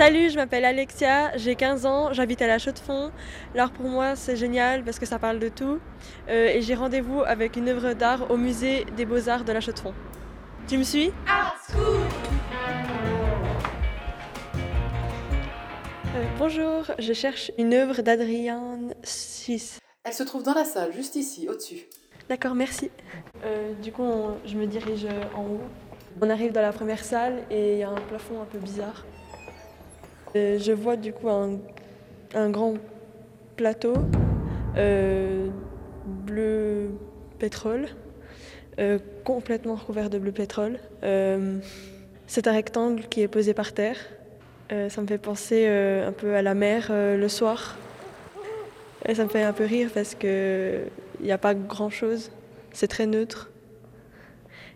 Salut, je m'appelle Alexia, j'ai 15 ans, j'habite à la Chaux-de-Fonds. L'art pour moi c'est génial parce que ça parle de tout. Euh, et j'ai rendez-vous avec une œuvre d'art au musée des beaux-arts de la Chaux-de-Fonds. Tu me suis? Euh, bonjour, je cherche une œuvre d'Adrienne 6. Elle se trouve dans la salle, juste ici, au-dessus. D'accord, merci. Euh, du coup, on- je me dirige en haut. On arrive dans la première salle et il y a un plafond un peu bizarre. Euh, je vois du coup un, grand plateau euh, bleu pétrole, euh, complètement recouvert de bleu pétrole. C'est un rectangle qui est posé par terre. Ça me fait penser un peu à la mer le soir. Et ça me fait un peu rire parce que il n'y a pas grand chose. C'est très neutre.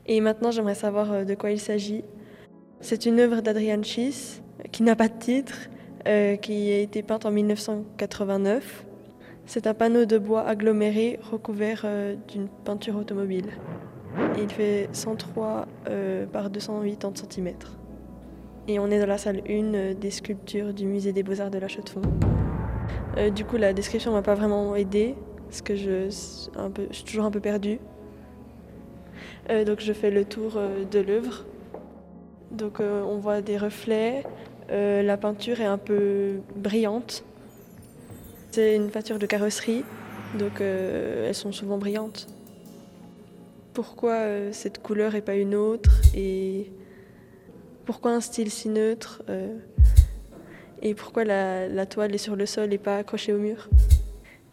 Et maintenant, j'aimerais savoir de quoi il s'agit. C'est une œuvre d'Adrian Schiss qui n'a pas de titre, euh, qui a été peinte en 1989. C'est un panneau de bois aggloméré recouvert euh, d'une peinture automobile. Il fait 103 euh, par 280 cm. Et on est dans la salle 1 euh, des sculptures du musée des beaux-arts de la Chaux-de-Fonds. Du coup, la description m'a pas vraiment aidée, parce que je, suis toujours un peu perdue. Donc je fais le tour de l'œuvre. Donc on voit des reflets, euh, la peinture est un peu brillante. C'est une peinture de carrosserie, donc euh, elles sont souvent brillantes. Pourquoi euh, cette couleur et pas une autre? Et pourquoi un style si neutre? Et pourquoi la, toile est sur le sol et pas accrochée au mur?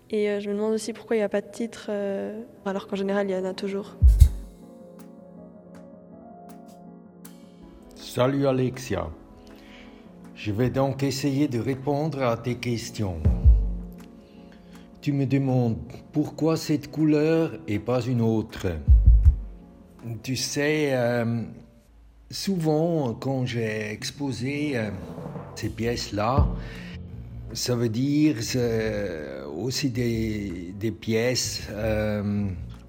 Et je me demande aussi pourquoi il n'y a pas de titre, alors qu'en général il y en a toujours. Salut Alexia. Je vais donc essayer de répondre à tes questions. Tu me demandes pourquoi cette couleur et pas une autre. Tu sais, euh, souvent quand j'ai exposé euh, ces pièces-là, ça veut dire euh, aussi des, pièces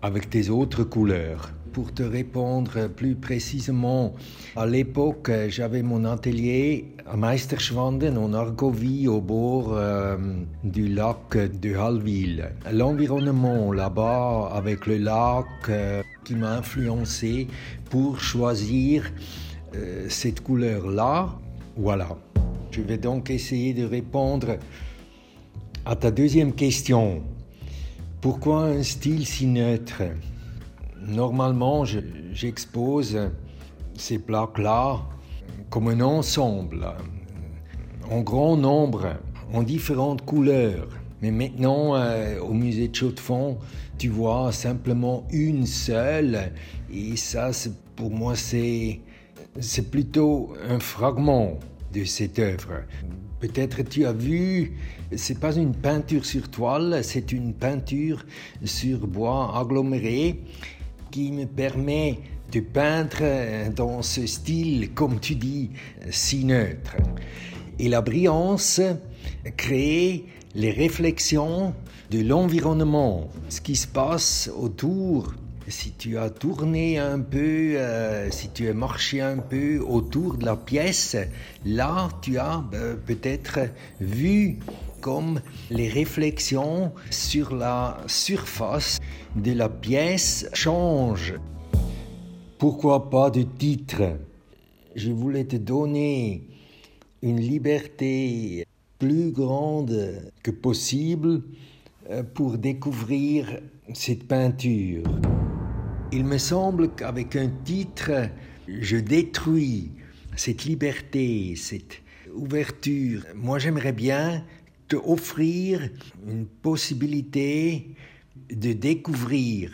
avec des autres couleurs. Pour te répondre plus précisément, à l'époque, j'avais mon atelier à Meisterschwanden en Argovie au bord euh, du lac de Hallwil. L'environnement là-bas avec le lac euh, qui m'a influencé pour choisir euh, cette couleur-là. Voilà. Je vais donc essayer de répondre à ta deuxième question. Pourquoi un style si neutre? Normalement, je- j'expose ces plaques-là comme un ensemble, en grand nombre, en différentes couleurs. Mais maintenant, euh, au musée de tu vois simplement une seule, et ça, pour moi, c'est plutôt un fragment de cette œuvre. Peut-être tu as vu, c'est pas une peinture sur toile, c'est une peinture sur bois aggloméré qui me permet de peindre dans ce style, comme tu dis, si neutre. Et la brillance crée les réflexions de l'environnement, ce qui se passe autour. Si tu as tourné un peu, euh, si tu as marché un peu autour de la pièce, là tu as euh, peut-être vu comme les réflexions sur la surface de la pièce changent. Pourquoi pas de titre? Je voulais te donner une liberté plus grande que possible euh, pour découvrir cette peinture. Il me semble qu'avec un titre, je détruis cette liberté, cette ouverture. Moi, j'aimerais bien te offrir une possibilité de découvrir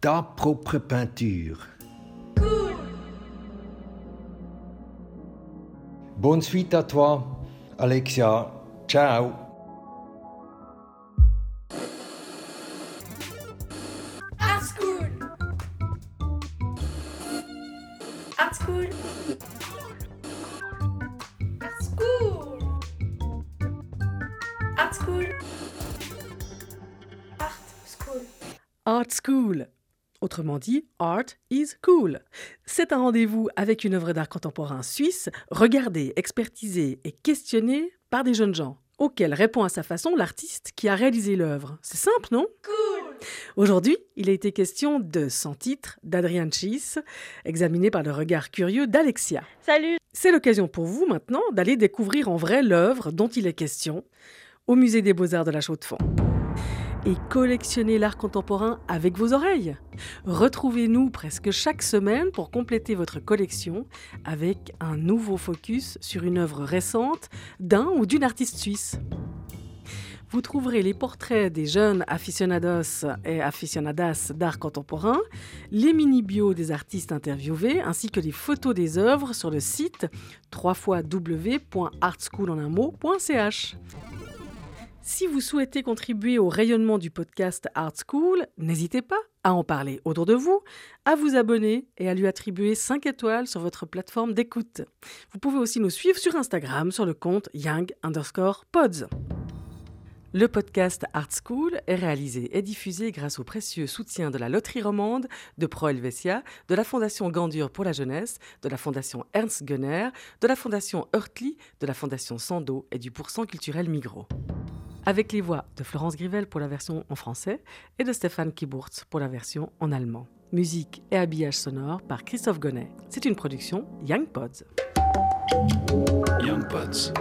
ta propre peinture. Bonne suite à toi, Alexia. Ciao. Art School Art School Art School Art School Art School Autrement dit, Art is Cool. C'est un rendez-vous avec une œuvre d'art contemporain suisse, regardée, expertisée et questionnée par des jeunes gens, auxquels répond à sa façon l'artiste qui a réalisé l'œuvre. C'est simple, non? Cool. Aujourd'hui, il a été question de Sans titre d'Adrian Chies, examiné par le regard curieux d'Alexia. Salut C'est l'occasion pour vous maintenant d'aller découvrir en vrai l'œuvre dont il est question au Musée des Beaux-Arts de la Chaux-de-Fonds. Et collectionner l'art contemporain avec vos oreilles. Retrouvez-nous presque chaque semaine pour compléter votre collection avec un nouveau focus sur une œuvre récente d'un ou d'une artiste suisse. Vous trouverez les portraits des jeunes aficionados et aficionadas d'art contemporain, les mini-bios des artistes interviewés, ainsi que les photos des œuvres sur le site www.artschoolonunmot.ch. Si vous souhaitez contribuer au rayonnement du podcast Art School, n'hésitez pas à en parler autour de vous, à vous abonner et à lui attribuer 5 étoiles sur votre plateforme d'écoute. Vous pouvez aussi nous suivre sur Instagram sur le compte young underscore pods. Le podcast Art School est réalisé et diffusé grâce au précieux soutien de la Loterie Romande, de Pro Helvetia, de la Fondation Gandur pour la jeunesse, de la Fondation Ernst Gunner, de la Fondation Hurtli, de la Fondation Sando et du Pourcent culturel Migros. Avec les voix de Florence Grivel pour la version en français et de Stéphane Kiburtz pour la version en allemand. Musique et habillage sonore par Christophe Gonnet. C'est une production Young Pods. Young Pods.